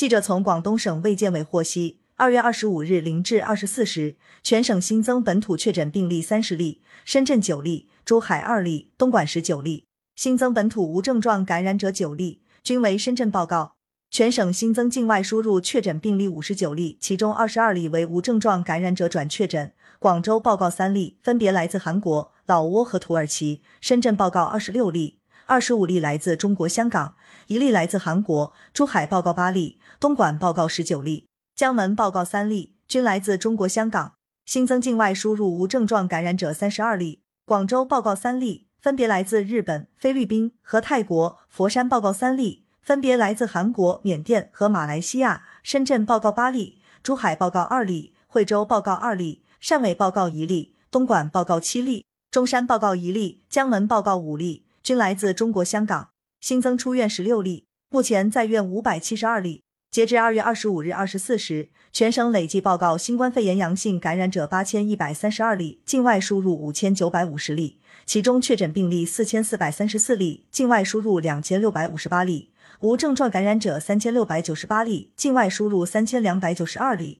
记者从广东省卫健委获悉，二月二十五日零至二十四时，全省新增本土确诊病例三十例，深圳九例，珠海二例，东莞十九例。新增本土无症状感染者九例，均为深圳报告。全省新增境外输入确诊病例五十九例，其中二十二例为无症状感染者转确诊。广州报告三例，分别来自韩国、老挝和土耳其。深圳报告二十六例，二十五例来自中国香港，一例来自韩国。珠海报告八例，东莞报告十九例，江门报告三例，均来自中国香港。新增境外输入无症状感染者三十二例。广州报告三例，分别来自日本、菲律宾和泰国。佛山报告三例。分别来自韩国、缅甸和马来西亚。深圳报告八例，珠海报告二例，惠州报告二例，汕尾报告一例，东莞报告七例，中山报告一例，江门报告五例，均来自中国香港。新增出院十六例，目前在院五百七十二例。截至二月二十五日二十四时，全省累计报告新冠肺炎阳性感染者八千一百三十二例，境外输入五千九百五十例，其中确诊病例四千四百三十四例，境外输入两千六百五十八例。无症状感染者三千六百九十八例，境外输入三千两百九十二例。